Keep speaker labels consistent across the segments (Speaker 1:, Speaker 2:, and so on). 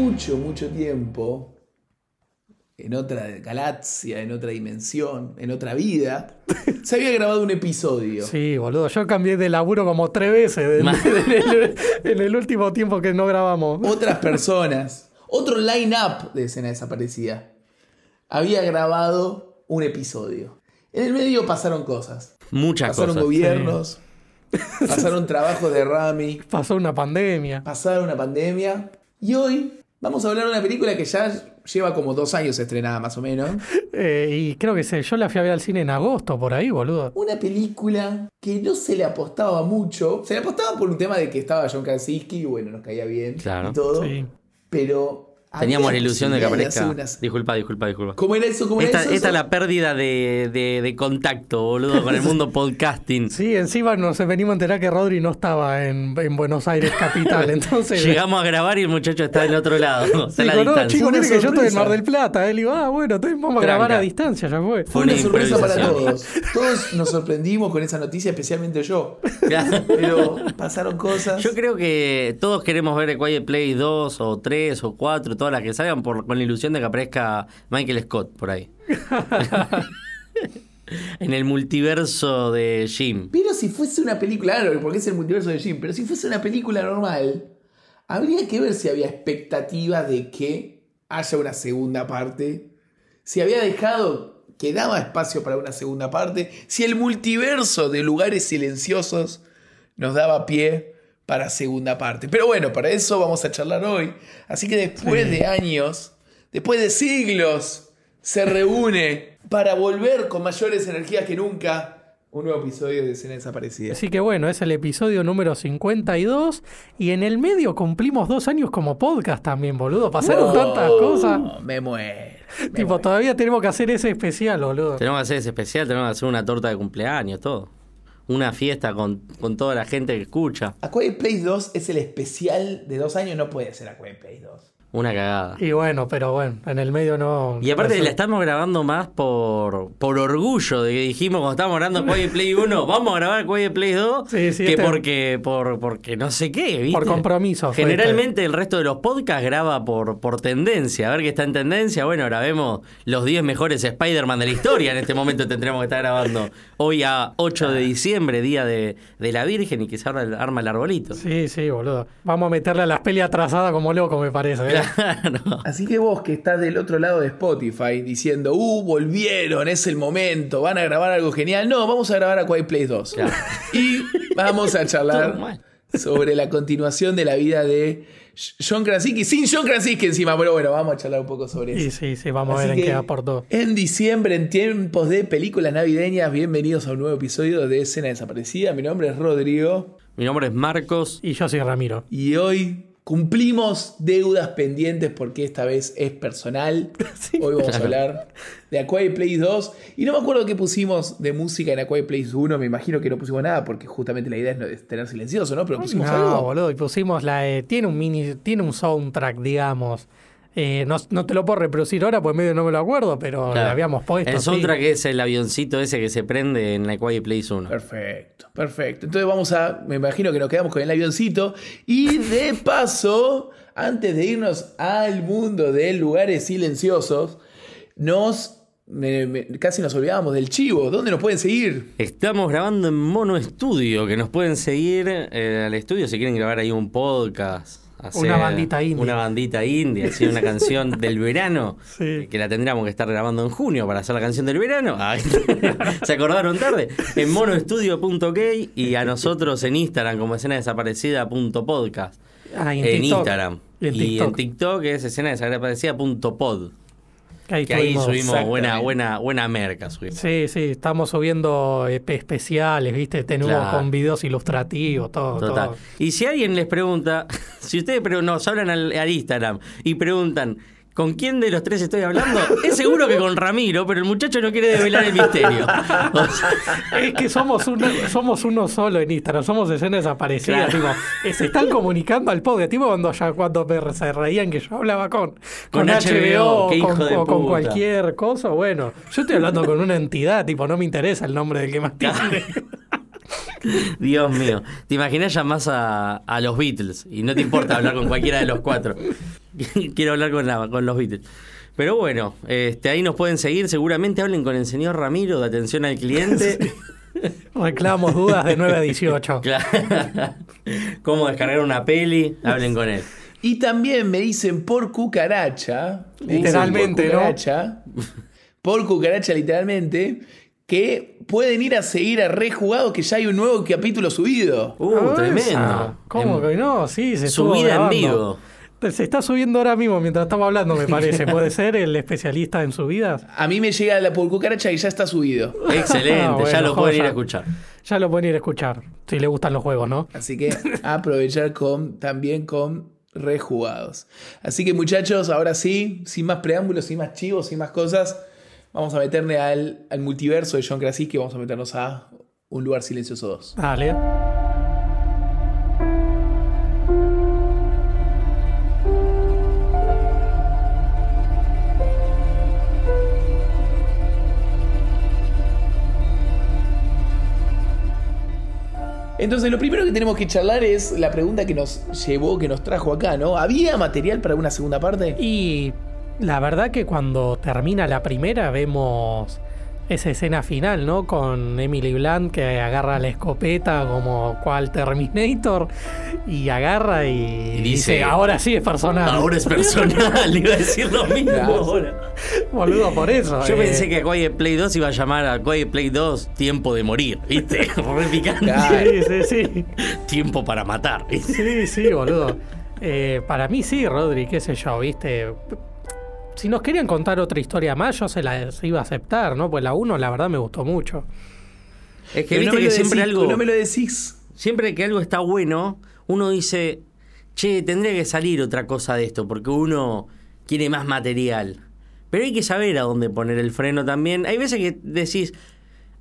Speaker 1: mucho, mucho tiempo, en otra galaxia, en otra dimensión, en otra vida, se había grabado un episodio.
Speaker 2: Sí, boludo. Yo cambié de laburo como tres veces en, en el, en el último tiempo que no grabamos.
Speaker 1: Otras personas, otro line-up de escena desaparecida, había grabado un episodio. En el medio pasaron cosas.
Speaker 3: Muchas
Speaker 1: Pasaron
Speaker 3: cosas.
Speaker 1: gobiernos, pasaron trabajos de Rami,
Speaker 2: Pasó una pandemia.
Speaker 1: pasaron una pandemia. Y hoy vamos a hablar de una película que ya lleva como dos años estrenada más o menos.
Speaker 2: Eh, y creo que se, yo la fui a ver al cine en agosto, por ahí, boludo.
Speaker 1: Una película que no se le apostaba mucho. Se le apostaba por un tema de que estaba John Krasinski y bueno, nos caía bien
Speaker 3: Claro.
Speaker 1: y todo.
Speaker 2: Sí.
Speaker 1: Pero
Speaker 3: Teníamos la ilusión de que aparezca. Disculpa, disculpa, disculpa.
Speaker 1: ¿Cómo era eso? ¿Cómo era
Speaker 3: Esta,
Speaker 1: eso?
Speaker 3: esta es la pérdida de, de- de contacto, boludo, con el mundo podcasting.
Speaker 2: Sí, encima nos venimos a enterar que Rodri no estaba en, en Buenos Aires capital, entonces...
Speaker 3: Llegamos a grabar y el muchacho está del otro lado. Está a la
Speaker 2: no, miren que yo estoy en. Mar del Plata. Él digo, ah, bueno, entonces vamos a grabar
Speaker 3: Tranca.
Speaker 2: a distancia, ya fue.
Speaker 1: Fue una
Speaker 3: una
Speaker 1: sorpresa para todos. Todos nos sorprendimos con esa noticia, especialmente yo.
Speaker 3: Claro.
Speaker 1: Pero pasaron cosas.
Speaker 3: Yo creo que todos queremos ver el Quiet Play 2 o 3 o 4, todas las que salgan, por, con la ilusión de que aparezca Michael Scott por ahí. en el multiverso de Jim.
Speaker 1: Pero si fuese una película, claro, porque es el multiverso de Jim, pero si fuese una película normal, habría que ver si había expectativa de que haya una segunda parte. Si había dejado, que daba espacio para una segunda parte. Si el multiverso de lugares silenciosos nos daba pie para segunda parte. Pero bueno, para eso vamos a charlar hoy. Así que después de años, después de siglos, se reúne para volver con mayores energías que nunca un nuevo episodio de Escena Desaparecida.
Speaker 2: Así que bueno, es el episodio número 52 y en el medio cumplimos dos años como podcast también, boludo. Pasaron tantas cosas.
Speaker 1: Me muero. me
Speaker 2: Tipo,
Speaker 1: muero.
Speaker 2: todavía tenemos que hacer ese especial, boludo.
Speaker 3: Tenemos que hacer ese especial, tenemos que hacer una torta de cumpleaños, todo. Una fiesta con, con toda la gente que escucha.
Speaker 1: A Quiet Place 2 es el especial de dos años, no puede ser A Quiet Place 2.
Speaker 3: Una cagada.
Speaker 2: Y bueno, pero bueno, en el medio no.
Speaker 3: Y aparte
Speaker 2: no
Speaker 3: la
Speaker 2: es-
Speaker 3: estamos grabando más por, por orgullo de que dijimos cuando estábamos grabando Quiet Play 1, vamos a grabar Quiet Play 2,
Speaker 2: Sí, sí,
Speaker 3: que
Speaker 2: este-
Speaker 3: porque, por, porque no sé qué, ¿viste?
Speaker 2: Por compromiso
Speaker 3: Generalmente el resto de los podcasts graba por, por tendencia, a ver qué está en tendencia. Bueno, grabemos los 10 mejores Spider-Man de la historia. En este momento tendremos que estar grabando hoy a 8 de diciembre, día de, de la Virgen, y que se arma el, arma el arbolito.
Speaker 2: Sí, sí, boludo. Vamos a meterle a las peli atrasadas como loco, me parece. ¿eh?
Speaker 3: Claro.
Speaker 1: Así que vos que estás del otro lado de Spotify diciendo, uh, volvieron, es el momento, van a grabar algo genial. No, vamos a grabar a Quiet Place 2.
Speaker 3: Claro.
Speaker 1: Y vamos a charlar sobre la continuación de la vida de John Krasinski, sin John Krasinski encima, pero bueno, vamos a charlar un poco sobre eso.
Speaker 2: Sí, sí, sí, vamos a ver en qué aportó.
Speaker 1: En diciembre, en tiempos de películas navideñas, bienvenidos a un nuevo episodio de Escena Desaparecida. Mi nombre es Rodrigo
Speaker 3: Mi nombre es Marcos.
Speaker 2: Y yo soy Ramiro.
Speaker 1: y hoy cumplimos deudas pendientes porque esta vez es personal. hoy vamos a hablar de A Quiet Place 2 y no me acuerdo qué pusimos de música en A Quiet Place 1, me imagino que no pusimos nada porque justamente la idea es no- es tener silencioso, ¿no? Pero pusimos
Speaker 2: No,
Speaker 1: algo.
Speaker 2: boludo, y pusimos la. eh, tiene un mini. Tiene un soundtrack, digamos. Eh, no, no te lo puedo reproducir ahora, pues medio no me lo acuerdo, pero
Speaker 3: Claro.
Speaker 2: le habíamos puesto.
Speaker 3: El
Speaker 2: sí.
Speaker 3: soundtrack es el avioncito ese que se prende en la Quiet Place 1.
Speaker 1: Perfecto, perfecto. Entonces vamos a, me imagino que nos quedamos con el avioncito y de paso, antes de irnos al mundo de lugares silenciosos, nos me- me- casi nos olvidábamos del chivo. ¿Dónde nos pueden seguir?
Speaker 3: Estamos grabando en Mono Estudio, que nos pueden seguir eh, al estudio si quieren grabar ahí un podcast. Hacer
Speaker 2: Una bandita india.
Speaker 3: Una bandita india, así una canción del verano,
Speaker 2: Sí.
Speaker 3: eh, que la tendríamos que estar grabando en junio para hacer la canción del verano. Ay, Se acordaron tarde. En monoestudio.ok y a nosotros en Instagram como escena desaparecida.podcast.
Speaker 2: Ah, en
Speaker 3: En
Speaker 2: TikTok.
Speaker 3: Instagram.
Speaker 2: Y en
Speaker 3: Y en
Speaker 2: TikTok.
Speaker 3: TikTok es escena desaparecida.pod.
Speaker 2: Ahí
Speaker 3: Que ahí subimos buena, buena, buena merca. Subimos.
Speaker 2: Sí, sí, estamos subiendo EP especiales, ¿viste? Tenemos
Speaker 3: Claro.
Speaker 2: con videos ilustrativos, todo.
Speaker 3: Total.
Speaker 2: todo.
Speaker 3: Y si alguien les pregunta, si ustedes pero nos hablan al, al Instagram y preguntan, ¿con quién de los tres estoy hablando? Es seguro que con Ramiro, pero el muchacho no quiere develar el misterio. O sea,
Speaker 2: Es que somos uno, somos uno solo en Instagram, somos escenas desaparecidas.
Speaker 3: Claro.
Speaker 2: tipo, eh, se están comunicando al podcast, tipo cuando ya cuando me- se reían que yo hablaba con, con,
Speaker 3: Con
Speaker 2: HBO, con, o con cualquier cosa. Bueno, yo estoy hablando con una entidad, tipo, no me interesa el nombre del que más tiene.
Speaker 3: Dios mío. ¿Te imaginas llamás a, a los Beatles y no te importa hablar con cualquiera de los cuatro? quiero hablar con, la- con los Beatles. Pero bueno, este, ahí nos pueden seguir. Seguramente hablen con el señor Ramiro de atención al cliente.
Speaker 2: Reclamos dudas de 9 a 18.
Speaker 3: Claro. Cómo descargar una peli. Hablen con él.
Speaker 1: Y también me dicen por cucaracha.
Speaker 2: Literalmente,
Speaker 1: por
Speaker 2: ¿no?
Speaker 1: cucaracha, Por cucaracha, literalmente. Que pueden ir a seguir a Rejugado, que ya hay un nuevo capítulo subido.
Speaker 3: Uh,
Speaker 2: Ah,
Speaker 3: tremendo.
Speaker 2: ¿Cómo
Speaker 3: En-
Speaker 2: que no? Sí, se estuvo
Speaker 3: Subida en vivo.
Speaker 2: Se está subiendo ahora mismo mientras estamos hablando, me parece. ¿Puede ser el especialista en subidas?
Speaker 1: A mí me llega la por cucaracha y ya está subido.
Speaker 3: Excelente,
Speaker 2: Ah, bueno,
Speaker 3: ya lo pueden ir a escuchar.
Speaker 2: Ya lo pueden ir a escuchar, si le gustan los juegos, ¿no?
Speaker 1: Así que aprovechar con, también con rejugados. Así que muchachos, ahora sí, sin más preámbulos, sin más chivos, sin más cosas, vamos a meterle al, al multiverso de John Krasinski, vamos a meternos a Un lugar silencioso 2.
Speaker 2: Dale.
Speaker 1: Entonces, lo primero que tenemos que charlar es la pregunta que nos llevó, que nos trajo acá, ¿no? ¿Había material para una segunda parte?
Speaker 2: Y la verdad que cuando termina la primera vemos esa escena final, ¿no? Con Emily Blunt que agarra la escopeta como cual Terminator y agarra y,
Speaker 3: Y
Speaker 2: dice,
Speaker 3: dice,
Speaker 2: ahora sí es personal.
Speaker 3: Ahora es personal, iba a decir lo mismo ahora.
Speaker 2: Boludo, por eso.
Speaker 3: Yo
Speaker 2: eh.
Speaker 3: pensé que Quiet Play 2 iba a llamar a Quiet Play 2 Tiempo de morir, ¿viste? Re picante.
Speaker 2: Sí, sí, sí.
Speaker 3: Tiempo para matar, ¿viste?
Speaker 2: Sí, sí, boludo. Eh, para mí sí, Rodri, qué sé yo, viste. Si nos querían contar otra historia más, yo se la iba a aceptar, ¿no? Pues la 1, la verdad, me gustó mucho.
Speaker 3: Es que
Speaker 1: no
Speaker 3: viste que siempre
Speaker 1: decís,
Speaker 3: algo.
Speaker 1: No me lo decís.
Speaker 3: Siempre que algo está bueno, uno dice, che, tendría que salir otra cosa de esto, porque uno quiere más material. Pero hay que saber a dónde poner el freno también. Hay veces que decís,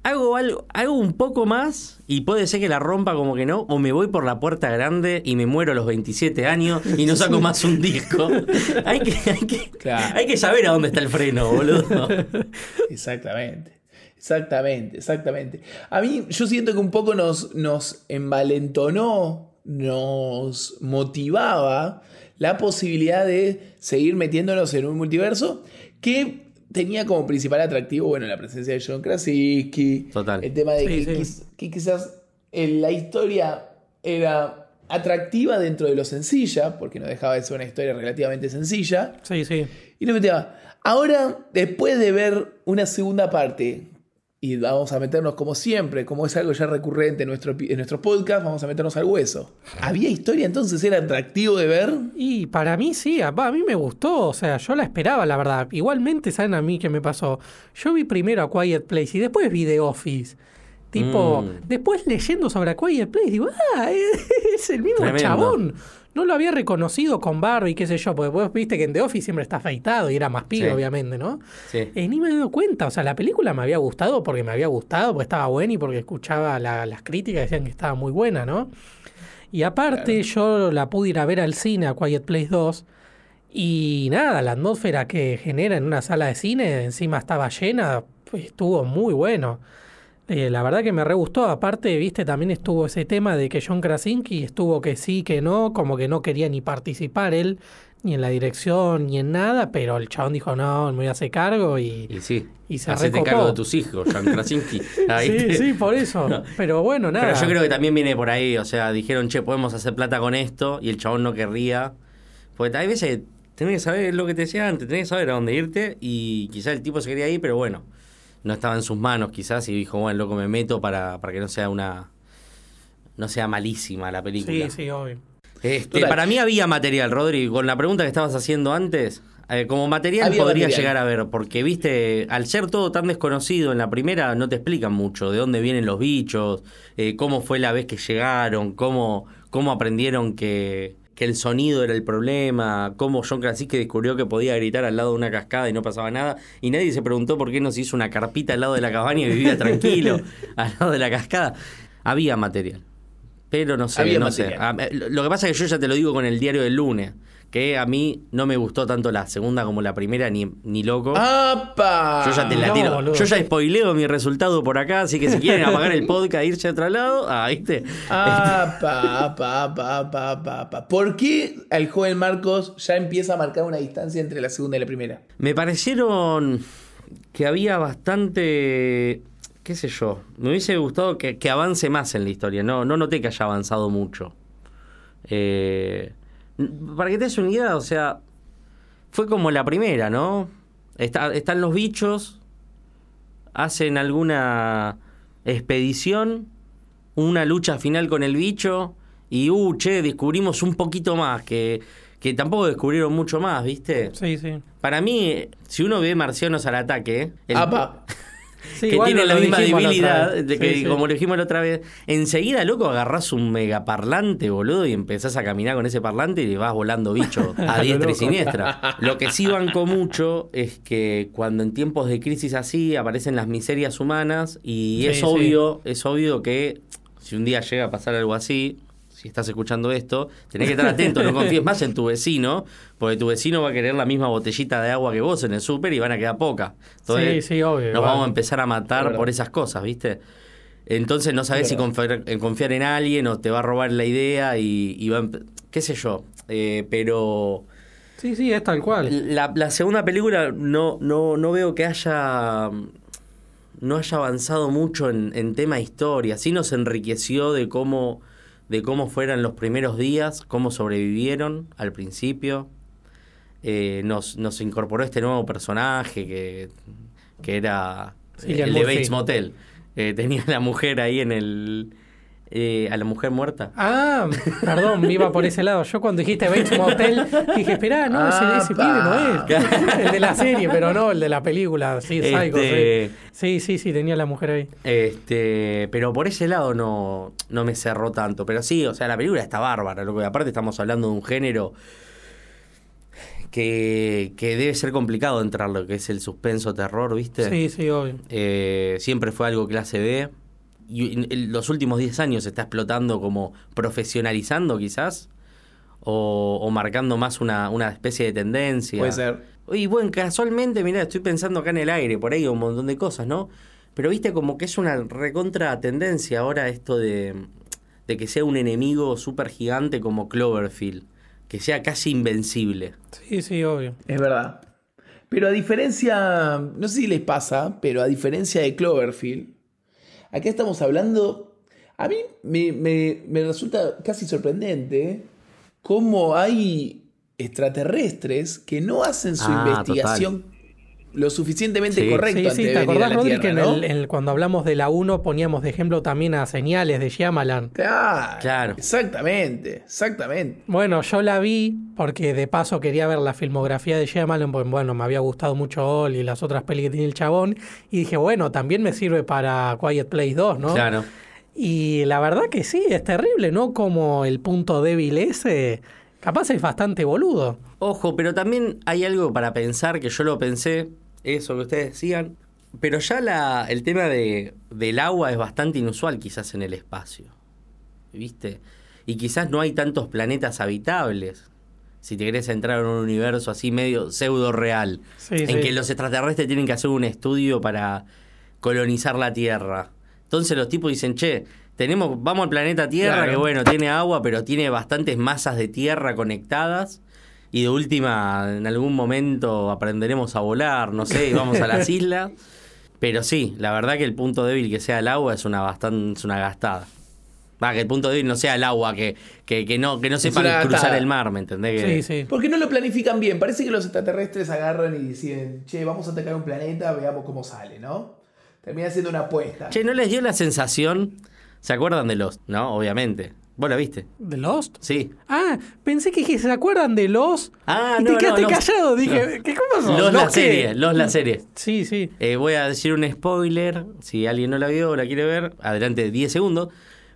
Speaker 3: hago algo, hago un poco más y puede ser que la rompa como que no, o me voy por la puerta grande y me muero a los 27 años y no saco más un disco. hay, que, hay, que,
Speaker 1: Claro.
Speaker 3: hay que saber a dónde está el freno, boludo.
Speaker 1: Exactamente. Exactamente, exactamente. A mí yo siento que un poco nos, nos envalentonó, nos motivaba la posibilidad de seguir metiéndonos en un multiverso que tenía como principal atractivo, bueno, la presencia de John Krasinski,
Speaker 3: Total.
Speaker 1: el tema de
Speaker 2: Sí,
Speaker 1: que,
Speaker 2: sí.
Speaker 1: que quizás eh, la historia era atractiva dentro de lo sencilla, porque no dejaba de ser una historia relativamente sencilla,
Speaker 2: Sí, sí.
Speaker 1: y le metía. Ahora, después de ver una segunda parte, y vamos a meternos como siempre, como es algo ya recurrente en nuestro, pi- en nuestro podcast, vamos a meternos al hueso. ¿Había historia entonces? ¿Era atractivo de ver?
Speaker 2: Y para mí sí, a, a mí me gustó, o sea, yo la esperaba, la verdad. Igualmente, ¿saben a mí qué me pasó? Yo vi primero a Quiet Place y después vi The Office. Tipo,
Speaker 3: Mm.
Speaker 2: después leyendo sobre a Quiet Place, digo, ah, es el mismo
Speaker 3: Tremendo.
Speaker 2: chabón. No lo había reconocido con Barbie, qué sé yo, porque vos viste que en The Office siempre está afeitado y era más pibe,
Speaker 3: Sí.
Speaker 2: obviamente, ¿no?
Speaker 3: Sí.
Speaker 2: Eh, ni me he dado cuenta, o sea, la película me había gustado porque me había gustado, porque estaba buena y porque escuchaba la- las críticas, decían que estaba muy buena, ¿no? Y aparte yo la pude ir a ver al cine, a Quiet Place 2, y nada, la atmósfera que genera en una sala de cine, encima estaba llena, pues estuvo muy bueno. Eh, la verdad que me re gustó, aparte, viste, también estuvo ese tema de que John Krasinski estuvo que sí, que no, como que no quería ni participar él, ni en la dirección, ni en nada, pero el chabón dijo, no, me voy a hacer cargo y...
Speaker 3: Y sí.
Speaker 2: Y se
Speaker 3: Hacete cargo de tus hijos, Jan Krasinski. Ahí
Speaker 2: Sí,
Speaker 3: te-
Speaker 2: sí, por eso. Pero bueno, nada.
Speaker 3: Pero yo creo que también viene por ahí, o sea, dijeron, che, podemos hacer plata con esto, y el chabón no querría. Porque hay veces tenés que saber lo que te decía antes, tenés que saber a dónde irte, y quizás el tipo se quería ir, pero bueno, no estaba en sus manos quizás, y dijo, bueno, loco, me meto para, para que no sea una... no sea malísima la película.
Speaker 2: Sí, sí, obvio.
Speaker 3: Este, para mí había material, Rodri, con la pregunta que estabas haciendo antes. eh, como material
Speaker 1: Había
Speaker 3: podría
Speaker 1: material.
Speaker 3: llegar a ver, porque viste, al ser todo tan desconocido en la primera, no te explican mucho de dónde vienen los bichos, eh, cómo fue la vez que llegaron, cómo, cómo aprendieron que, que el sonido era el problema, cómo John Krasinski descubrió que podía gritar al lado de una cascada y no pasaba nada, y nadie se preguntó por qué no se hizo una carpita al lado de la cabaña y vivía tranquilo al lado de la cascada. Había material. Pero no sé,
Speaker 1: Había
Speaker 3: no
Speaker 1: material.
Speaker 3: sé. Ah, eh, Lo lo que pasa es que yo ya te lo digo con el diario del lunes, que a mí no me gustó tanto la segunda como la primera, ni, ni loco.
Speaker 1: ¡Apa!
Speaker 3: Yo ya te la
Speaker 2: No,
Speaker 3: tiro.
Speaker 2: boludo.
Speaker 3: Yo ya spoileo mi resultado por acá, así que si quieren apagar el podcast e irse a otro lado, ah, ¿viste?
Speaker 1: Apa, apa, apa, apa, apa, apa. ¿Por qué el joven Marcos ya empieza a marcar una distancia entre la segunda y la primera?
Speaker 3: Me parecieron que había bastante, qué sé yo, me hubiese gustado que, que avance más en la historia. No, no noté que haya avanzado mucho. Eh, para que te des una idea, o sea, fue como la primera, ¿no? Está- están los bichos, hacen alguna expedición, una lucha final con el bicho y, uh, che, descubrimos un poquito más, que, que tampoco descubrieron mucho más, ¿viste?
Speaker 2: Sí, sí.
Speaker 3: Para mí, si uno ve marcianos al ataque, el-
Speaker 1: Apa.
Speaker 2: Sí,
Speaker 3: que tiene la misma
Speaker 2: la
Speaker 3: debilidad, de que,
Speaker 2: sí.
Speaker 3: como lo dijimos la otra vez, enseguida, loco, agarrás un megaparlante, boludo, y empezás a caminar con ese parlante y le vas volando bicho a diestra y siniestra. Lo que sí banco mucho es que cuando en tiempos de crisis así aparecen las miserias humanas y es obvio, es obvio que si un día llega a pasar algo así, si estás escuchando esto, tenés que estar atento, no confíes más en tu vecino, porque tu vecino va a querer la misma botellita de agua que vos en el súper y van a quedar poca. Entonces,
Speaker 2: Sí, sí, obvio,
Speaker 3: Nos vamos a empezar a matar por esas cosas, ¿viste? Entonces no sabes
Speaker 1: Es
Speaker 3: si
Speaker 1: verdad.
Speaker 3: confiar en, confiar en alguien o te va a robar la idea y, y va a qué sé yo. Eh, pero
Speaker 2: Sí, sí, es tal cual.
Speaker 3: la, la segunda película no, no, no veo que haya no haya avanzado mucho en, en tema historia. Sí nos enriqueció de cómo, de cómo fueran los primeros días, cómo sobrevivieron al principio. Eh, nos, nos incorporó este nuevo personaje que, que era eh, el de. Bates Motel. Eh, tenía a la mujer ahí en el... eh, a la mujer muerta.
Speaker 2: Ah, perdón, me iba por ese lado. Yo cuando dijiste Bates Motel, dije, esperá, no, ese, ese pibe no es. El de la serie, pero no, el de la película. Sí, Psycho,
Speaker 3: Este-
Speaker 2: sí. Sí, sí, sí, tenía la mujer ahí.
Speaker 3: Este, pero por ese lado no, no me cerró tanto. Pero sí, o sea, la película está bárbara, loco. Aparte estamos hablando de un género que, que debe ser complicado entrar, lo que es el suspenso terror, ¿viste?
Speaker 2: Sí, sí, obvio.
Speaker 3: Eh, siempre fue algo clase B. Y en- los últimos 10 años se está explotando como profesionalizando quizás. O, o marcando más una, una especie de tendencia.
Speaker 1: Puede ser.
Speaker 3: Y bueno, casualmente, mira, estoy pensando acá en el aire, por ahí un montón de cosas, ¿no? Pero viste como que es una recontra tendencia ahora esto de, de que sea un enemigo súper gigante como Cloverfield, que sea casi invencible.
Speaker 2: Sí, sí, obvio.
Speaker 1: Es verdad. Pero a diferencia, no sé si les pasa, pero a diferencia de Cloverfield, acá estamos hablando, a mí me, me- me resulta casi sorprendente cómo hay extraterrestres que no hacen su
Speaker 3: Ah,
Speaker 1: investigación lo suficientemente
Speaker 3: Sí.
Speaker 1: correcto
Speaker 2: Sí, sí, ¿te acordás, Rodri, que en
Speaker 1: ¿no?
Speaker 2: el- en el- cuando hablamos de la 1 poníamos de ejemplo también a señales de Shyamalan?
Speaker 1: Claro,
Speaker 3: Claro.
Speaker 1: Exactamente, exactamente.
Speaker 2: Bueno, yo la vi porque de paso quería ver la filmografía de Shyamalan, porque bueno, me había gustado mucho All y las otras pelis que tiene el chabón, y dije, bueno, también me sirve para Quiet Place 2, ¿no?
Speaker 3: Claro.
Speaker 2: Y la verdad que sí, es terrible, ¿no? Como el punto débil ese, capaz es bastante boludo.
Speaker 3: Ojo, pero también hay algo para pensar que yo lo pensé, eso que ustedes decían, pero ya la, el tema de, del agua es bastante inusual quizás en el espacio, ¿viste? Y quizás no hay tantos planetas habitables, si te querés entrar en un universo así medio pseudo real,
Speaker 2: Sí,
Speaker 3: en
Speaker 2: sí.
Speaker 3: que los extraterrestres tienen que hacer un estudio para colonizar la Tierra. Entonces los tipos dicen, che, tenemos, vamos al planeta Tierra,
Speaker 1: Claro.
Speaker 3: que bueno, tiene agua, pero tiene bastantes masas de tierra conectadas. Y de última, en algún momento aprenderemos a volar, no sé, y vamos a las islas. Pero sí, la verdad que el punto débil que sea el agua es una bastante, es una gastada. Va, que el punto débil no sea el agua, que, que, que no, que no sepan cruzar
Speaker 1: gastada.
Speaker 3: el mar, ¿me entendés?
Speaker 2: Sí, sí.
Speaker 1: Porque no lo planifican bien. Parece que los extraterrestres agarran y dicen, che, vamos a atacar un planeta, veamos cómo sale, ¿no? Termina siendo una apuesta.
Speaker 3: Che, ¿no les dio la sensación? ¿Se acuerdan de los? No, obviamente. ¿Vos la viste?
Speaker 2: ¿De Lost?
Speaker 3: Sí.
Speaker 2: Ah, pensé que ¿se acuerdan de Lost?
Speaker 3: Ah,
Speaker 2: y
Speaker 3: no,
Speaker 2: te quedaste
Speaker 3: no, no.
Speaker 2: callado, dije. ¿qué, ¿qué pasó?
Speaker 3: Los la
Speaker 2: qué?
Speaker 3: serie, los la serie.
Speaker 2: Sí, sí.
Speaker 3: Eh, voy a decir un spoiler, si alguien no la vio o la quiere ver, adelante 10 segundos.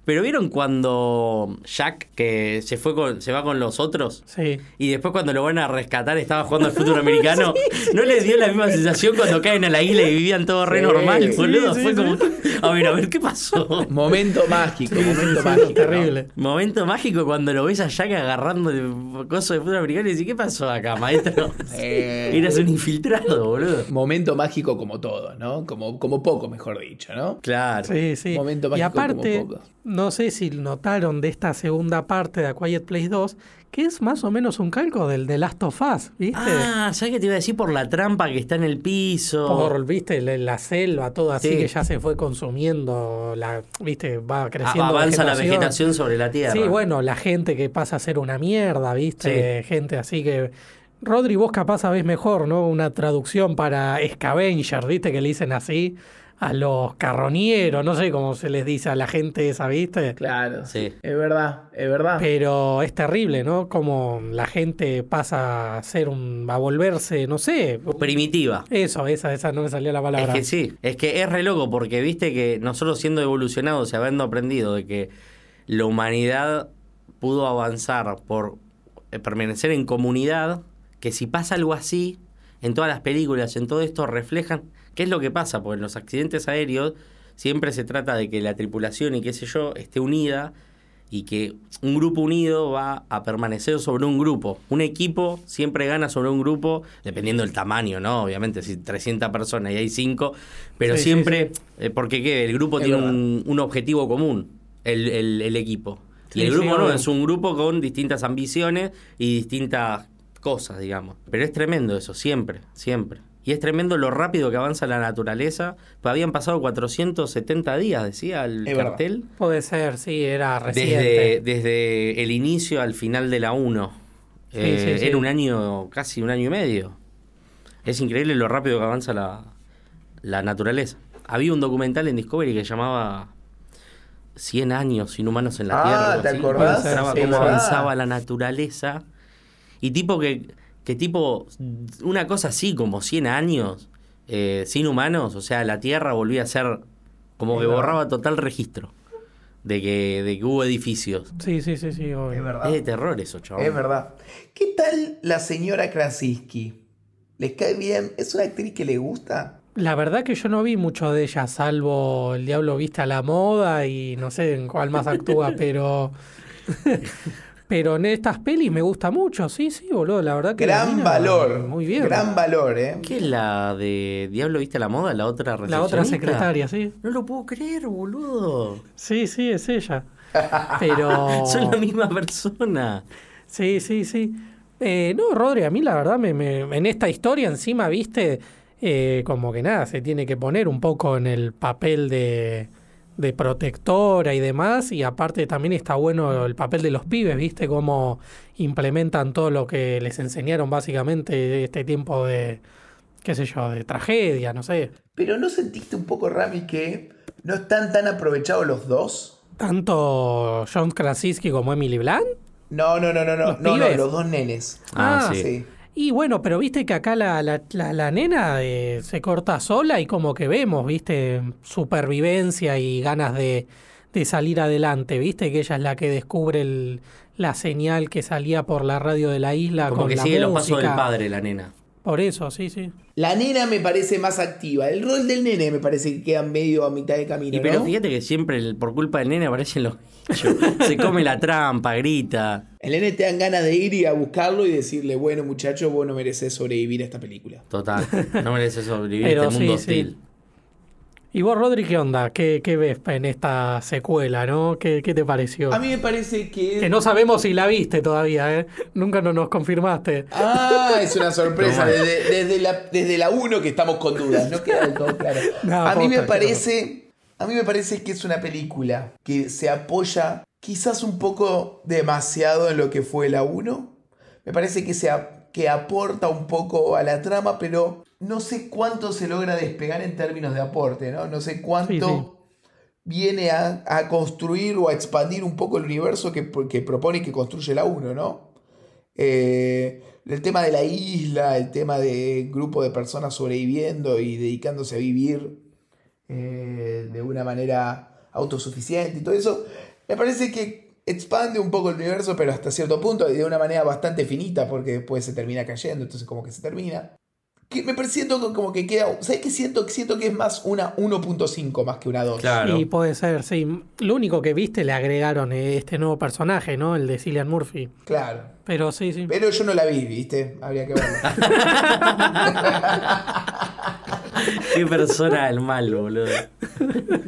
Speaker 3: Pero ¿vieron cuando Jack, que se fue con, se va con los otros?
Speaker 2: Sí.
Speaker 3: Y después cuando lo van a rescatar estaba jugando al fútbol americano. ¿No les dio la misma sensación cuando caen a la isla y vivían todo re
Speaker 1: Sí,
Speaker 3: normal,
Speaker 1: sí,
Speaker 3: boludo?
Speaker 2: sí,
Speaker 3: Fue
Speaker 2: sí.
Speaker 3: como, a ver, a ver, ¿qué pasó?
Speaker 1: Momento mágico, momento
Speaker 2: Sí,
Speaker 1: mágico. ¿no?
Speaker 2: terrible.
Speaker 3: Momento mágico cuando lo ves a Jack agarrando el coso de fútbol americano y dices, ¿qué pasó acá, maestro?
Speaker 1: Eh,
Speaker 3: Eras un infiltrado, boludo.
Speaker 1: momento mágico como todo, ¿no? Como, como poco, mejor dicho, ¿no?
Speaker 3: Claro.
Speaker 2: Sí, sí.
Speaker 1: Momento
Speaker 2: y
Speaker 1: mágico
Speaker 2: aparte,
Speaker 1: como poco.
Speaker 2: No sé si notaron de esta segunda parte de A Quiet Place 2, que es más o menos un calco del de Last of Us, ¿viste?
Speaker 3: Ah, ¿sabes qué te iba a decir? Por la trampa que está en el piso.
Speaker 2: Por, viste, la, la selva, todo así
Speaker 3: Sí.
Speaker 2: que ya se fue consumiendo, la, viste, va
Speaker 3: A-
Speaker 2: creciendo.
Speaker 3: avanza la vegetación sobre la tierra.
Speaker 2: Sí, bueno, la gente que pasa a ser una mierda, ¿viste? Gente así que. Rodri, vos capaz sabés mejor, ¿no? Una traducción para scavenger, ¿viste? Que le dicen así a los carroñeros, no sé cómo se les dice a la gente esa, ¿viste?
Speaker 1: Claro,
Speaker 3: Sí.
Speaker 1: Es verdad, es verdad.
Speaker 2: Pero es terrible, ¿no? Como la gente pasa a ser un. a volverse, no sé.
Speaker 3: Primitiva.
Speaker 2: Eso, esa, esa no me salió la
Speaker 3: Es
Speaker 2: palabra.
Speaker 3: que sí, es que es re loco porque viste que nosotros siendo evolucionados y habiendo aprendido de que la humanidad pudo avanzar por eh, permanecer en comunidad, que si pasa algo así, en todas las películas, en todo esto reflejan qué es lo que pasa, porque en los accidentes aéreos siempre se trata de que la tripulación y qué sé yo esté unida y que un grupo unido va a permanecer sobre un grupo. Un equipo siempre gana sobre un grupo, dependiendo del tamaño, ¿no? Obviamente, si 300 personas y hay 5, pero
Speaker 2: Sí, sí,
Speaker 3: siempre, eh, porque ¿qué? el grupo
Speaker 1: Es
Speaker 3: tiene un, un objetivo común, el, el- el equipo. Y el grupo no, es un grupo con distintas ambiciones y distintas cosas, digamos. Pero es tremendo eso, siempre, siempre. Y es tremendo lo rápido que avanza la naturaleza. Pues habían pasado 470 días, decía el
Speaker 1: Es verdad.
Speaker 3: cartel.
Speaker 2: Puede ser, sí, era
Speaker 3: Desde,
Speaker 2: reciente.
Speaker 3: desde el inicio al final de la 1.
Speaker 2: Sí,
Speaker 3: Eh,
Speaker 2: sí, sí.
Speaker 3: Era un año, casi un año y medio. Es increíble lo rápido que avanza la, la naturaleza. Había un documental en Discovery que llamaba 100 años inhumanos en la
Speaker 1: Ah,
Speaker 3: Tierra.
Speaker 1: ¿te
Speaker 3: así.
Speaker 1: acordás?
Speaker 3: Cómo avanzaba la naturaleza. Y tipo que, que tipo, una cosa así como 100 años eh, sin humanos, o sea, la Tierra volvía a ser como
Speaker 1: Es
Speaker 3: que
Speaker 1: verdad.
Speaker 3: borraba total registro de que, de que hubo edificios.
Speaker 2: Sí, sí, sí, sí, obvio.
Speaker 1: Es verdad.
Speaker 3: Es de terror eso, chaval.
Speaker 1: Es verdad. ¿Qué tal la señora Krasinski? ¿Les cae bien? ¿Es una actriz que le gusta?
Speaker 2: La verdad que yo no vi mucho de ella, salvo El Diablo Viste a la Moda y no sé en cuál más actúa, pero. Pero en estas pelis me gusta mucho, sí, sí, boludo, la verdad que.
Speaker 1: Gran
Speaker 2: mina,
Speaker 1: valor.
Speaker 2: Muy bien.
Speaker 1: Gran valor, ¿eh?
Speaker 3: ¿Qué es la de Diablo Viste la Moda? ¿La otra
Speaker 2: La otra secretaria, sí.
Speaker 3: No lo puedo creer, boludo.
Speaker 2: Sí, sí, es ella. Pero.
Speaker 3: Son la misma persona.
Speaker 2: Sí, sí, sí. Eh, no, Rodri, a mí la verdad, me, me- en esta historia encima, viste, eh, como que nada, se tiene que poner un poco en el papel de, de protectora y demás, y aparte también está bueno el papel de los pibes, viste, cómo implementan todo lo que les enseñaron básicamente este tiempo de, qué sé yo, de tragedia, no sé.
Speaker 1: Pero ¿no sentiste un poco, Rami, que no están tan aprovechados los dos?
Speaker 2: Tanto John Krasinski como Emily Blunt.
Speaker 1: No, no, no, no, no,
Speaker 2: ¿Los
Speaker 1: no, no,
Speaker 2: pibes?
Speaker 1: los dos nenes.
Speaker 3: Ah,
Speaker 2: Ah,
Speaker 3: sí.
Speaker 1: Sí.
Speaker 2: Y bueno, pero viste que acá la, la, la, la nena eh, se corta sola y como que vemos, viste, supervivencia y ganas de, de salir adelante, viste, que ella es la que descubre el- la señal que salía por la radio de la isla
Speaker 3: Como
Speaker 2: con
Speaker 3: que
Speaker 2: la
Speaker 3: sigue los pasos del padre, la nena.
Speaker 2: Por eso, sí, sí.
Speaker 1: La nena me parece más activa. El rol del nene me parece que queda medio a mitad de camino.
Speaker 3: Y pero
Speaker 1: ¿no?
Speaker 3: fíjate que siempre el- por culpa del nene aparecen los. Se come la trampa, grita.
Speaker 1: El nene te dan ganas de ir y a buscarlo y decirle, bueno muchacho, vos no mereces sobrevivir a esta película.
Speaker 3: Total. No merece sobrevivir a este mundo
Speaker 2: sí, sí. ¿Y vos, Rodri, qué onda? ¿Qué, qué ves en esta secuela, no? ¿Qué, qué te pareció?
Speaker 1: A mí me parece que...
Speaker 2: Que no sabemos si la viste todavía, ¿eh? Nunca no nos confirmaste.
Speaker 1: Ah, es una sorpresa. Desde, desde la desde la 1 que estamos con dudas. No queda del todo claro.
Speaker 2: No,
Speaker 1: a mí me parece. A mí me parece que es una película que se apoya quizás un poco demasiado en lo que fue la 1. Me parece que, se a- que aporta un poco a la trama, pero no sé cuánto se logra despegar en términos de aporte, ¿no? No sé cuánto viene a, a construir o a expandir un poco el universo que, que propone y que construye la 1, ¿no? Eh, el tema de la isla, el tema de grupo de personas sobreviviendo y dedicándose a vivir eh, de una manera autosuficiente y todo eso, Me parece que expande un poco el universo, pero hasta cierto punto, y de una manera bastante finita, porque después se termina cayendo, entonces como que se termina. Que me siento como que queda. ¿Sabes qué siento? Siento que es más una 1.5 más que una 2.
Speaker 3: Claro.
Speaker 2: Y puede ser, sí. Lo único que viste le agregaron eh, este nuevo personaje, ¿no? El de Cillian Murphy.
Speaker 1: Claro.
Speaker 2: Pero sí, sí.
Speaker 1: Pero yo no la vi, ¿viste? Habría que verla.
Speaker 3: Qué persona del mal, boludo.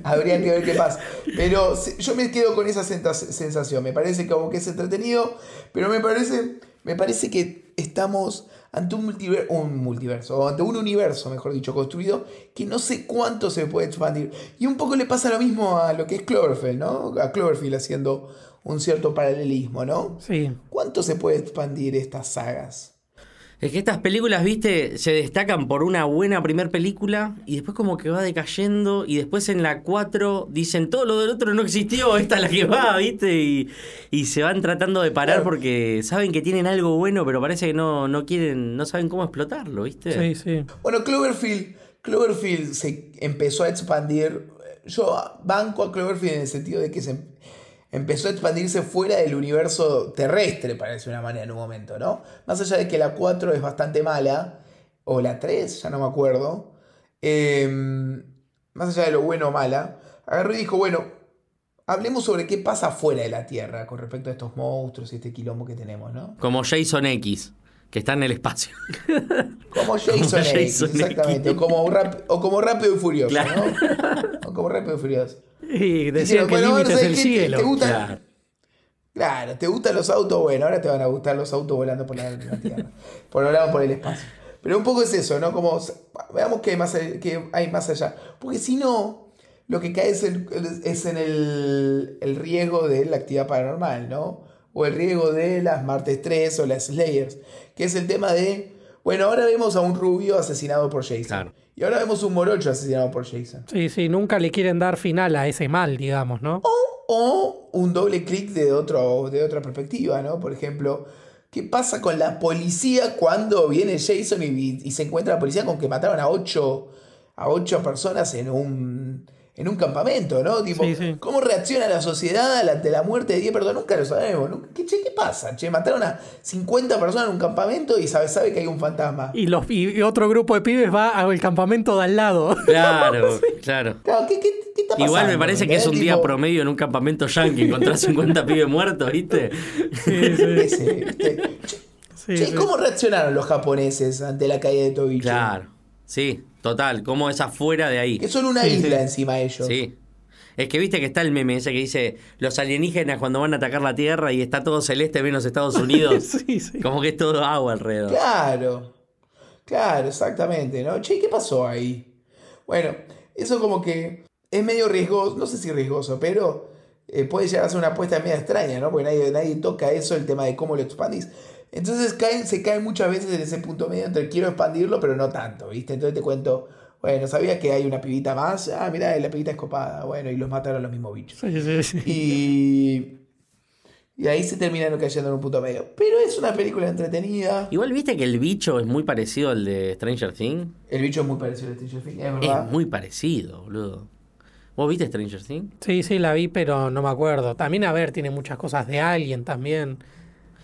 Speaker 1: Habría que ver qué pasa. Pero yo me quedo con esa sensación. Me parece como que es entretenido, pero me parece, me parece que estamos ante un, multiver- un multiverso, o ante un universo, mejor dicho, construido, que no sé cuánto se puede expandir. Y un poco le pasa lo mismo a lo que es Cloverfield, ¿no? A Cloverfield haciendo un cierto paralelismo, ¿no?
Speaker 2: Sí.
Speaker 1: ¿Cuánto se puede expandir estas sagas?
Speaker 3: Es que estas películas, viste, se destacan por una buena primer película y después como que va decayendo y después en la 4 dicen todo lo del otro no existió, esta es la que va, viste, y, y se van tratando de parar
Speaker 1: Claro.
Speaker 3: porque saben que tienen algo bueno, pero parece que no, no quieren, no saben cómo explotarlo, viste.
Speaker 2: Sí, sí.
Speaker 1: Bueno, Cloverfield, Cloverfield se empezó a expandir. Yo banco a Cloverfield en el sentido de que se empezó a expandirse fuera del universo terrestre, para decir una manera, en un momento, ¿no? Más allá de que la 4 es bastante mala, o la 3, ya no me acuerdo. eh, más allá de lo bueno o mala, agarró y dijo, bueno, hablemos sobre qué pasa fuera de la Tierra con respecto a estos monstruos y este quilombo que tenemos, ¿no?
Speaker 3: Como Jason X, que está en el espacio.
Speaker 1: Como Jason,
Speaker 3: Como
Speaker 1: X,
Speaker 3: Jason
Speaker 1: exactamente.
Speaker 3: X.
Speaker 1: O como, Rap- o como Rápido y Furioso,
Speaker 3: Claro.
Speaker 1: ¿no? O como Rápido y Furioso.
Speaker 2: Y decían que el límite es
Speaker 1: ¿sabes
Speaker 2: el cielo.
Speaker 1: ¿Te gustan?
Speaker 3: Claro.
Speaker 1: Claro, ¿te gustan los autos? Bueno, ahora te van a gustar los autos volando por la, la Tierra. Por volando por el espacio. Pero un poco es eso, ¿no? Como veamos qué hay más, allá- qué hay más allá. Porque si no, lo que cae es, el- es en el, el riesgo de la actividad paranormal, ¿no? O el riesgo de las Martes 3 o las Slayers. Que es el tema de, bueno, ahora vemos a un rubio asesinado por Jason.
Speaker 3: Claro.
Speaker 1: Y ahora vemos un morocho asesinado por Jason.
Speaker 2: Sí, sí, nunca le quieren dar final a ese mal, digamos, ¿no?
Speaker 1: O un doble clic de, otro, de otra perspectiva, ¿no? Por ejemplo, ¿qué pasa con la policía cuando viene Jason y, y se encuentra la policía con que mataron a ocho, a ocho personas en un, en un campamento, ¿no? Tipo,
Speaker 2: Sí, sí.
Speaker 1: ¿cómo reacciona la sociedad ante la muerte de 10 personas? Nunca lo sabemos. nunca- ¿Qué, che, ¿Qué pasa? Che, mataron a 50 personas en un campamento y sabe, sabe que hay un fantasma.
Speaker 2: Y, los, y otro grupo de pibes va al campamento de al lado.
Speaker 3: Claro, claro.
Speaker 1: Claro, ¿qué, qué, qué está pasando?
Speaker 3: Igual me parece que es un
Speaker 1: ¿Entendés?
Speaker 3: día promedio en un campamento yankee encontrar 50 pibes muertos, ¿viste?
Speaker 2: Sí, sí.
Speaker 1: ¿viste? Che,
Speaker 2: sí,
Speaker 1: che,
Speaker 2: sí.
Speaker 1: ¿Cómo reaccionaron los japoneses ante la caída de Tobicho?
Speaker 3: Claro. Sí, total. Como es afuera de ahí.
Speaker 1: Que son una
Speaker 2: Sí,
Speaker 1: isla
Speaker 2: sí.
Speaker 1: encima ellos.
Speaker 3: Sí. Es que viste que está el meme ese que dice los alienígenas cuando van a atacar la Tierra y está todo celeste menos Estados Unidos.
Speaker 2: Sí, sí.
Speaker 3: Como que es todo agua alrededor.
Speaker 1: Claro. Claro, exactamente, ¿no? Che, ¿qué pasó ahí? Bueno, eso como que es medio riesgoso, no sé si riesgoso, pero eh, puede llegar a ser una apuesta media extraña, ¿no? Porque nadie, nadie toca eso, el tema de cómo lo expandís. Entonces caen, se caen muchas veces en ese punto medio entre quiero expandirlo, pero no tanto, ¿viste? Entonces te cuento, bueno, ¿sabías que hay una pibita más? Ah, mirá, la pibita es copada, bueno, y los mataron los mismos bichos.
Speaker 2: Sí, sí, sí.
Speaker 1: Y, y ahí se terminan cayendo en un punto medio. Pero es una película entretenida.
Speaker 3: Igual viste que el bicho es muy parecido al de Stranger Things.
Speaker 1: El bicho es muy parecido a Stranger Things, es
Speaker 3: Es
Speaker 1: verdad.
Speaker 3: muy parecido, boludo. ¿Vos viste Stranger Things?
Speaker 2: Sí, sí, la vi, pero no me acuerdo. También, a ver, tiene muchas cosas de Alien también.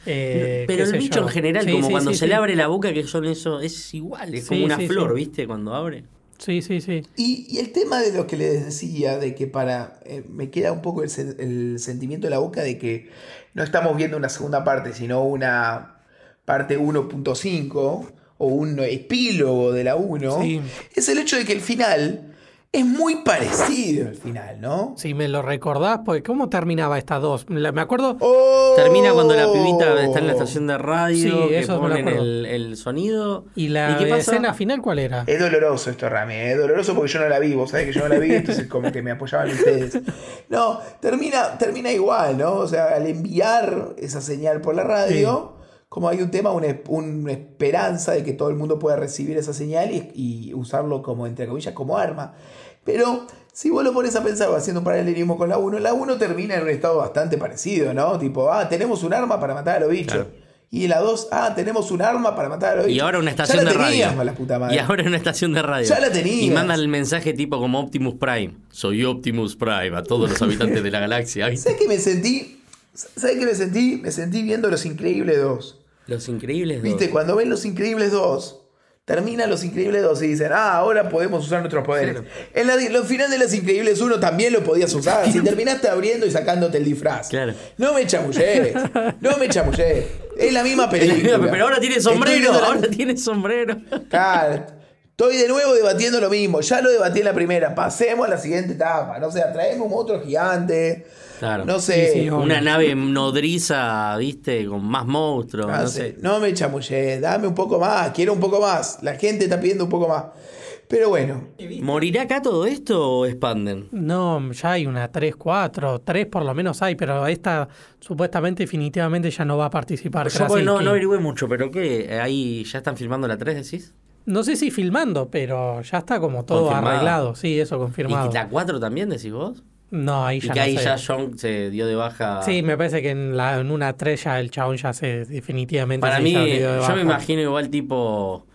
Speaker 2: Eh,
Speaker 3: Pero el bicho
Speaker 2: yo.
Speaker 3: en general,
Speaker 2: Sí,
Speaker 3: como
Speaker 2: sí,
Speaker 3: cuando
Speaker 2: sí,
Speaker 3: se
Speaker 2: sí.
Speaker 3: le abre la boca, que son eso, es igual, es
Speaker 2: Sí,
Speaker 3: como una
Speaker 2: sí,
Speaker 3: flor,
Speaker 2: sí.
Speaker 3: ¿viste? Cuando abre.
Speaker 2: Sí, sí, sí.
Speaker 1: Y, y el tema de lo que les decía, de que para. eh, me queda un poco el, el sentimiento en la boca de que no estamos viendo una segunda parte, sino una parte 1.5 o un epílogo de la 1.
Speaker 2: Sí.
Speaker 1: Es el hecho de que el final es muy parecido al final, ¿no?
Speaker 2: Si me lo recordás, pues, ¿cómo terminaba esta dos? Me acuerdo.
Speaker 1: ¡Oh!
Speaker 3: Termina cuando la pibita está en la estación de radio,
Speaker 2: Sí,
Speaker 3: que
Speaker 2: eso
Speaker 3: ponen el, el sonido.
Speaker 2: ¿Y la
Speaker 3: qué pasa?
Speaker 2: escena final cuál era?
Speaker 1: Es doloroso esto, Rami, es doloroso porque yo no la vi, vos sabés que yo no la vi, entonces como que me apoyaban ustedes. No, termina, termina igual, ¿no? O sea, al enviar esa señal por la radio, como hay un tema, una, una esperanza de que todo el mundo pueda recibir esa señal y, y usarlo como, entre comillas, como arma. Pero si vos lo pones a pensar, haciendo un paralelismo con la 1, la 1 termina en un estado bastante parecido, ¿no? Tipo, ah, tenemos un arma para matar a los bichos.
Speaker 3: Claro.
Speaker 1: Y la 2, ah, tenemos un arma para matar a los
Speaker 3: Y ahora una
Speaker 1: Ya
Speaker 3: estación
Speaker 1: la
Speaker 3: de radio.
Speaker 1: teníamos, la puta madre.
Speaker 3: Y ahora una estación de radio.
Speaker 1: Ya la tenías.
Speaker 3: Y mandan el mensaje tipo como Optimus Prime. Soy Optimus Prime a todos los habitantes de la galaxia.
Speaker 1: ¿Sabes qué me sentí? ¿Sabes qué me sentí? Me sentí viendo Los Increíbles 2.
Speaker 3: Los increíbles.
Speaker 1: ¿Viste?
Speaker 3: dos.
Speaker 1: Cuando ven Los Increíbles 2, termina Los Increíbles 2 y dicen, ah, ahora podemos usar nuestros poderes.
Speaker 3: Claro.
Speaker 1: En la, lo final de Los Increíbles 1 también lo podías usar. Si terminaste abriendo y sacándote el disfraz.
Speaker 3: Claro.
Speaker 1: No me chamulles. No me chamulles. Es la misma película.
Speaker 3: Pero ahora tiene sombrero.
Speaker 1: la-
Speaker 3: Ahora tiene sombrero.
Speaker 1: Claro. Estoy de nuevo debatiendo lo mismo. Ya lo debatí en la primera. Pasemos a la siguiente etapa. No sé, traemos un otro gigante.
Speaker 3: Claro.
Speaker 1: No sé.
Speaker 2: Sí, sí, obvio.
Speaker 3: Una nave nodriza, viste, con más monstruos.
Speaker 1: No,
Speaker 3: no
Speaker 1: sé, no me chamullé, dame un poco más, quiero un poco más. La gente está pidiendo un poco más. Pero bueno,
Speaker 3: ¿Morirá acá todo esto o expanden?
Speaker 2: No, ya hay una 3, 4, 3 por lo menos hay, pero esta supuestamente definitivamente ya no va a participar.
Speaker 3: Yo pues, no, no averigüé mucho, pero ¿qué? ¿Ahí ya están filmando la 3, decís?
Speaker 2: No sé si filmando, pero ya está como todo
Speaker 3: Confirmado.
Speaker 2: arreglado. Sí, eso confirmado.
Speaker 3: ¿Y la 4 también decís vos?
Speaker 2: No, ahí
Speaker 3: Y
Speaker 2: ya
Speaker 3: que
Speaker 2: no
Speaker 3: ahí
Speaker 2: sé.
Speaker 3: ya John se dio de baja.
Speaker 2: Sí, me parece que en, la, en una 3 ya el chabón ya se definitivamente
Speaker 3: Para
Speaker 2: se
Speaker 3: mí,
Speaker 2: dio de
Speaker 3: yo
Speaker 2: baja.
Speaker 3: me imagino igual tipo.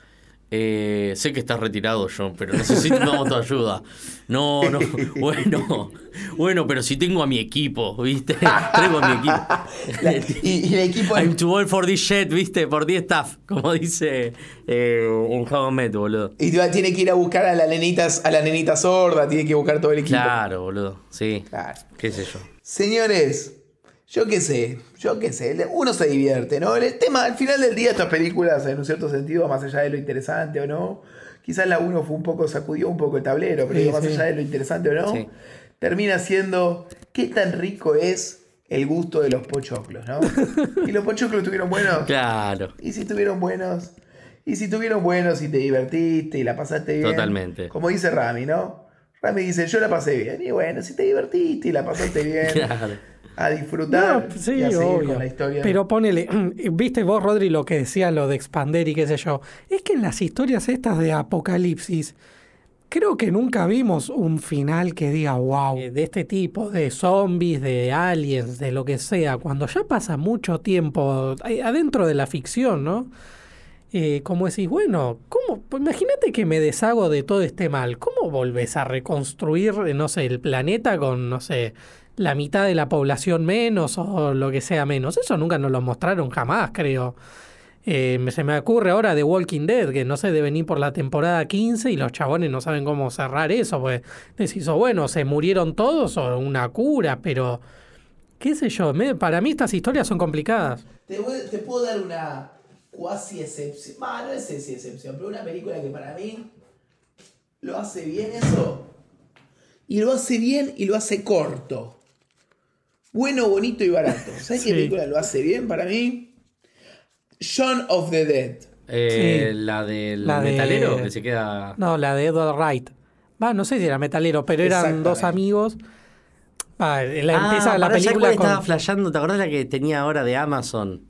Speaker 3: Eh, sé que estás retirado, John, pero necesitamos tu ayuda. No, no, bueno, bueno, pero si tengo a mi equipo, ¿viste? Traigo a mi equipo.
Speaker 1: la- y, y el equipo.
Speaker 3: I'm too old for this shit, ¿viste? Por 10 staff, como dice eh, en How Met, boludo.
Speaker 1: Y tiene que ir a buscar a la nenita, a la nenita sorda, tiene que buscar todo el equipo.
Speaker 3: Claro, boludo, sí.
Speaker 1: Claro.
Speaker 3: ¿Qué sé yo?
Speaker 1: Señores, yo qué sé, yo qué sé, uno se divierte, ¿no? El tema, al final del día, estas películas, en un cierto sentido, más allá de lo interesante o no, quizás la uno fue un poco, sacudió un poco el tablero, pero
Speaker 2: Sí,
Speaker 1: más
Speaker 2: sí.
Speaker 1: allá de lo interesante o no,
Speaker 3: Sí.
Speaker 1: termina siendo qué tan rico es el gusto de los pochoclos, ¿no? y los pochoclos estuvieron buenos.
Speaker 3: Claro,
Speaker 1: Y si estuvieron buenos, y si estuvieron buenos y te divertiste y la pasaste bien.
Speaker 3: Totalmente.
Speaker 1: Como dice Rami, ¿no? Rami dice, yo la pasé bien. Y bueno, si te divertiste y la pasaste bien,
Speaker 3: claro.
Speaker 1: a disfrutar
Speaker 2: No, sí,
Speaker 1: y a
Speaker 2: obvio.
Speaker 1: con la historia.
Speaker 2: Pero ponele, viste vos, Rodri, lo que decía lo de expander y qué sé yo. Es que en las historias estas de apocalipsis, creo que nunca vimos un final que diga, wow, de este tipo, de zombies, de aliens, de lo que sea. Cuando ya pasa mucho tiempo eh, adentro de la ficción, ¿no? Eh, como decís, bueno, ¿cómo? Pues imagínate que me deshago de todo este mal. ¿Cómo volvés a reconstruir, no sé, el planeta con, no sé, la mitad de la población menos o lo que sea menos? Eso nunca nos lo mostraron jamás, creo. Eh, se me ocurre ahora de Walking Dead, que no sé, de venir por la temporada 15 y los chabones no saben cómo cerrar eso. Pues decís, o bueno, se murieron todos o una cura, pero qué sé yo, para mí estas historias son complicadas.
Speaker 1: Te puedo dar una cuasi excepción. Va, no es esa excepción, pero una película que para mí lo hace bien eso. Y lo hace bien y lo hace corto. Bueno, bonito y barato. ¿Sabes
Speaker 2: Sí.
Speaker 1: qué película lo hace bien para mí? Shaun of the Dead.
Speaker 3: Eh,
Speaker 2: Sí.
Speaker 3: La del
Speaker 2: La de-
Speaker 3: metalero que se queda.
Speaker 2: No, la de Edward Wright. Va, no sé si era metalero, pero eran dos amigos. Va, la,
Speaker 3: Ah,
Speaker 2: empieza la
Speaker 3: pará, ¿sabes
Speaker 2: película con...
Speaker 3: estaba flasheando? ¿Te acordás la que tenía ahora de Amazon?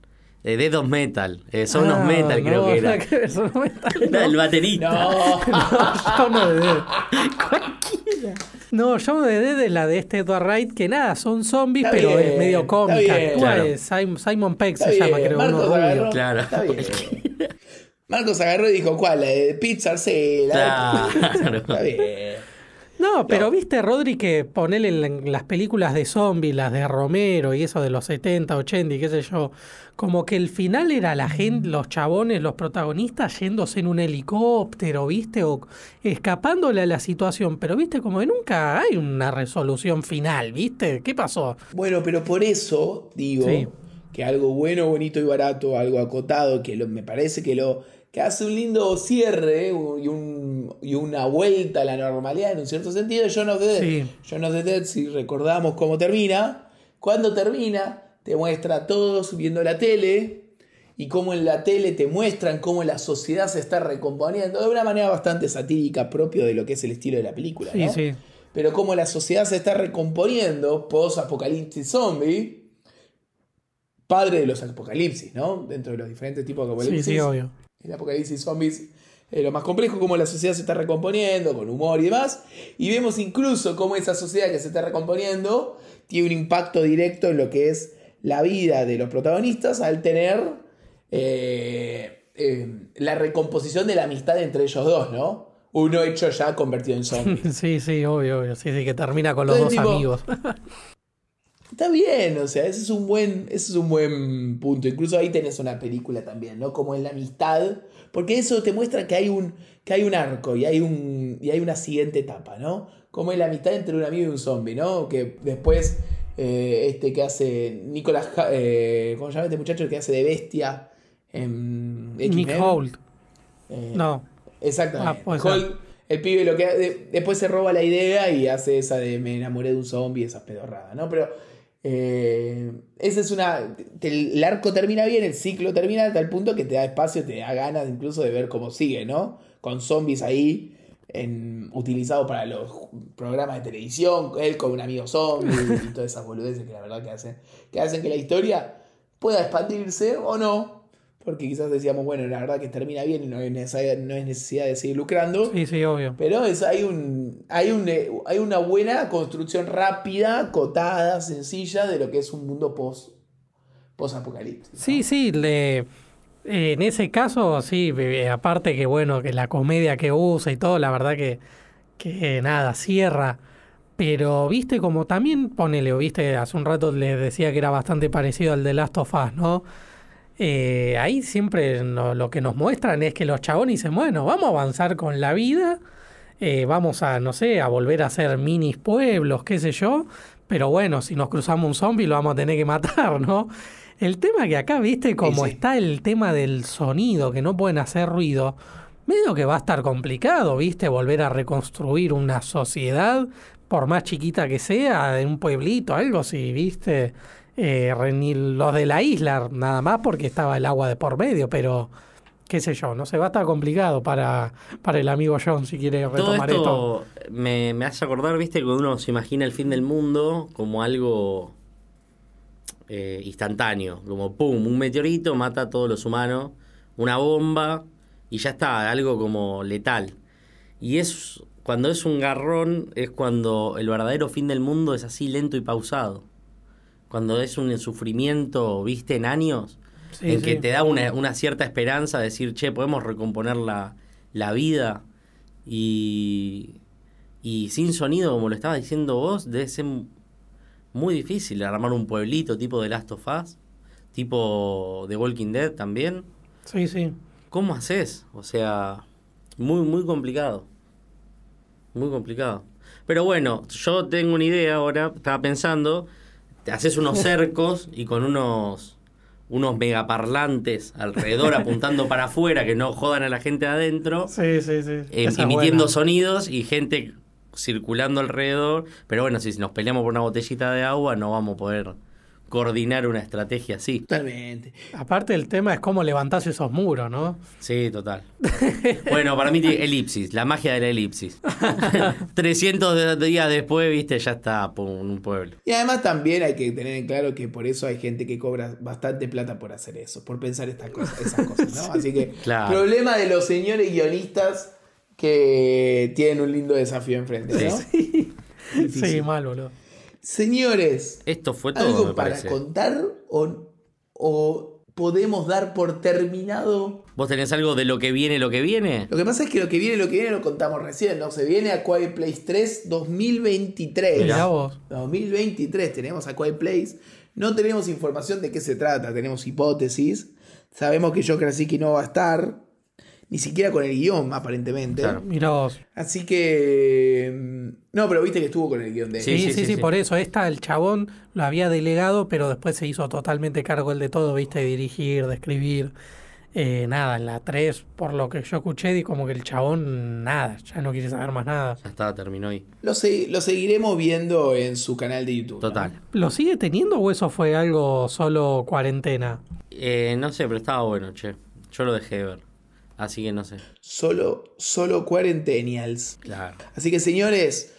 Speaker 3: Eh, Dead of Metal. Eh, Son
Speaker 2: Ah,
Speaker 3: of Metal, creo
Speaker 2: no,
Speaker 3: que era.
Speaker 2: que ver, Son of Metal, no.
Speaker 3: el baterista.
Speaker 1: No.
Speaker 2: No, of the Dead. No, Shaun the Dead es la de este Edward Wright, que nada, son zombies,
Speaker 1: Está
Speaker 2: pero
Speaker 1: bien,
Speaker 2: es medio cómica. Actúa
Speaker 3: Claro.
Speaker 2: de Simon, Simon Peck
Speaker 1: Está
Speaker 2: se llama, creo,
Speaker 1: Marcos
Speaker 2: uno rubio.
Speaker 1: agarró.
Speaker 3: Claro.
Speaker 1: Está bien. Marcos agarró y dijo, ¿cuál? La de Pizza Arcela.
Speaker 3: Claro.
Speaker 1: Está bien.
Speaker 2: No, pero viste, Rodri, que ponele en la- en las películas de zombies, las de Romero y eso de los 70, 80 y qué sé yo, como que el final era la gente, los chabones, los protagonistas yéndose en un helicóptero, viste, o escapándole a la situación, pero viste, como que nunca hay una resolución final, viste, ¿qué pasó?
Speaker 1: Bueno, pero por eso digo
Speaker 2: Sí.
Speaker 1: que algo bueno, bonito y barato, algo acotado, que lo- me parece que lo que hace un lindo cierre y, un- y una vuelta a la normalidad en un cierto sentido, John of the Dead.
Speaker 2: Sí.
Speaker 1: John of the Dead, si recordamos cómo termina, cuando termina, te muestra a todos viendo la tele y cómo en la tele te muestran cómo la sociedad se está recomponiendo de una manera bastante satírica, propio de lo que es el estilo de la película.
Speaker 2: Sí,
Speaker 1: ¿no?
Speaker 2: sí.
Speaker 1: pero cómo la sociedad se está recomponiendo post apocalipsis zombie, padre de los apocalipsis, ¿no? Dentro de los diferentes tipos de
Speaker 2: Sí,
Speaker 1: apocalipsis.
Speaker 2: sí, obvio.
Speaker 1: El apocalipsis zombies es lo más complejo, cómo la sociedad se está recomponiendo, con humor y demás. Y vemos incluso cómo esa sociedad que se está recomponiendo tiene un impacto directo en lo que es la vida de los protagonistas al tener eh, eh, la recomposición de la amistad entre ellos dos, ¿no? Uno hecho ya convertido en zombie.
Speaker 2: Sí, sí, obvio, obvio. Sí, sí, que termina con los
Speaker 1: Entonces,
Speaker 2: dos
Speaker 1: tipo,
Speaker 2: amigos.
Speaker 1: Está bien, o sea, ese es un buen, ese es un buen punto. Incluso ahí tenés una película también, ¿no? Como en la amistad, porque eso te muestra que hay un, que hay un arco y hay un, y hay una siguiente etapa, ¿no? Como en la amistad entre un amigo y un zombie, ¿no? Que después eh, este que hace Nicolas, Ha- eh, ¿cómo se llama este muchacho el que hace de bestia en
Speaker 2: Nick? Holt.
Speaker 1: Eh,
Speaker 2: No.
Speaker 1: Exactamente.
Speaker 2: Ah.
Speaker 1: Holt, el pibe lo que después se roba la idea y hace esa de me enamoré de un zombie, esas pedorradas, ¿no? Pero eh, esa es una. El arco termina bien, el ciclo termina a tal punto que te da espacio, te da ganas incluso de ver cómo sigue, ¿no? Con zombies ahí. En, utilizado para los programas de televisión, él con un amigo zombie y todas esas boludeces que la verdad que hacen, que hacen que la historia pueda expandirse o no, porque quizás decíamos, bueno, la verdad que termina bien y no hay necesidad, no necesidad de seguir lucrando.
Speaker 2: Sí, sí, obvio.
Speaker 1: Pero es, hay, un, hay, un, eh, hay una buena construcción rápida, acotada, sencilla de lo que es un mundo post, post-apocalipsis. ¿no?
Speaker 2: Sí, sí, le, eh, en ese caso, sí, eh, aparte que bueno, que la comedia que usa y todo, la verdad que, que nada, cierra. Pero, viste, como también, ponele, viste, hace un rato les decía que era bastante parecido al de Last of Us, ¿no? Eh, ahí siempre no- lo que nos muestran es que los chabones dicen, bueno, vamos a avanzar con la vida, eh, vamos a, no sé, a volver a hacer minis pueblos, qué sé yo, pero bueno, si nos cruzamos un zombie lo vamos a tener que matar, ¿no? El tema que acá, viste, como
Speaker 1: sí.
Speaker 2: está el tema del sonido, que no pueden hacer ruido, medio que va a estar complicado, viste, volver a reconstruir una sociedad, por más chiquita que sea, un pueblito, algo así, viste. Eh, ni los de la isla, nada más porque estaba el agua de por medio, pero qué sé yo, no sé, va a estar complicado para, para el amigo John si quiere
Speaker 3: Todo
Speaker 2: retomar esto.
Speaker 3: esto me, me hace acordar, viste, que uno se imagina el fin del mundo como algo eh, instantáneo, como pum, un meteorito mata a todos los humanos, una bomba y ya está, algo como letal. Y es cuando es un garrón, es cuando el verdadero fin del mundo es así lento y pausado. Cuando es un sufrimiento, viste, en años,
Speaker 2: Sí,
Speaker 3: en
Speaker 2: sí.
Speaker 3: que te da una, una cierta esperanza de decir, che, podemos recomponer la, la vida y, y sin sonido, como lo estaba diciendo vos, debe ser muy difícil armar un pueblito tipo de Last of Us, tipo The Walking Dead también.
Speaker 2: Sí, sí.
Speaker 3: ¿Cómo haces? O sea, muy, muy complicado. Muy complicado. Pero bueno, yo tengo una idea ahora, estaba pensando, te haces unos cercos y con unos unos megaparlantes alrededor apuntando para afuera que no jodan a la gente adentro,
Speaker 2: Sí, sí, sí.
Speaker 3: em- emitiendo
Speaker 2: buena.
Speaker 3: sonidos y gente circulando alrededor. Pero bueno, si nos peleamos por una botellita de agua, no vamos a poder coordinar una estrategia así.
Speaker 1: Totalmente.
Speaker 2: Aparte el tema es cómo levantás esos muros, ¿no?
Speaker 3: Sí, total. Bueno, para mí elipsis, la magia de la elipsis. 300 de- días después, viste, ya está pum, un pueblo.
Speaker 1: Y además también hay que tener en claro que por eso hay gente que cobra bastante plata por hacer eso, por pensar estas cosas, esas cosas, ¿no? Así que
Speaker 3: Claro.
Speaker 1: problema de los señores guionistas que tienen un lindo desafío enfrente, ¿no?
Speaker 2: Sí,
Speaker 1: Difícil.
Speaker 2: mal, boludo.
Speaker 1: Señores,
Speaker 3: Esto fue todo,
Speaker 1: ¿algo
Speaker 3: me
Speaker 1: para
Speaker 3: parece.
Speaker 1: contar o, o podemos dar por terminado?
Speaker 3: ¿Vos tenés algo de lo que viene, lo que viene?
Speaker 1: Lo que pasa es que lo que viene, lo que viene lo contamos recién, ¿no? Se viene a Quiet Place 3 2023.
Speaker 2: Mirá vos.
Speaker 1: 2023 tenemos a Quiet Place. No tenemos información de qué se trata, tenemos hipótesis. Sabemos que Joe Krasinski no va a estar, ni siquiera con el guion, aparentemente.
Speaker 3: Claro.
Speaker 2: Mirá vos.
Speaker 1: Así que. mm, No, pero viste que estuvo con el guion de
Speaker 2: Sí,
Speaker 3: Sí,
Speaker 2: sí,
Speaker 3: sí,
Speaker 2: por eso. Esta, el chabón lo había delegado, pero después se hizo totalmente cargo él de todo, viste, de dirigir, de escribir. Eh, nada, en la 3, por lo que yo escuché, di como que el chabón, nada, ya no quiere saber más nada.
Speaker 3: Ya está, terminó ahí.
Speaker 1: Lo, se- lo seguiremos viendo en su canal de YouTube. ¿no?
Speaker 3: Total.
Speaker 2: ¿Lo sigue teniendo o eso fue algo solo cuarentena?
Speaker 3: Eh, no sé, pero estaba bueno, che. Yo lo dejé de ver. Así que no sé.
Speaker 1: Solo, solo Quarentennials.
Speaker 3: Claro.
Speaker 1: Así que señores,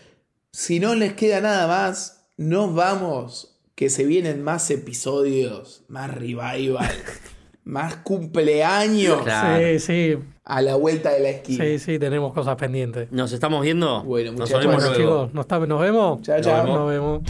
Speaker 1: si no les queda nada más, nos vamos, que se vienen más episodios, más revival, más cumpleaños
Speaker 3: Claro.
Speaker 2: Sí, sí,
Speaker 1: a la vuelta de la esquina.
Speaker 2: sí, sí, tenemos cosas pendientes.
Speaker 3: ¿Nos estamos viendo?
Speaker 1: Bueno,
Speaker 3: Nos
Speaker 1: muchachos.
Speaker 3: vemos
Speaker 2: Bueno,
Speaker 3: luego.
Speaker 2: chicos, ¿nos, nos vemos?
Speaker 1: Chao, chao.
Speaker 2: Nos vemos.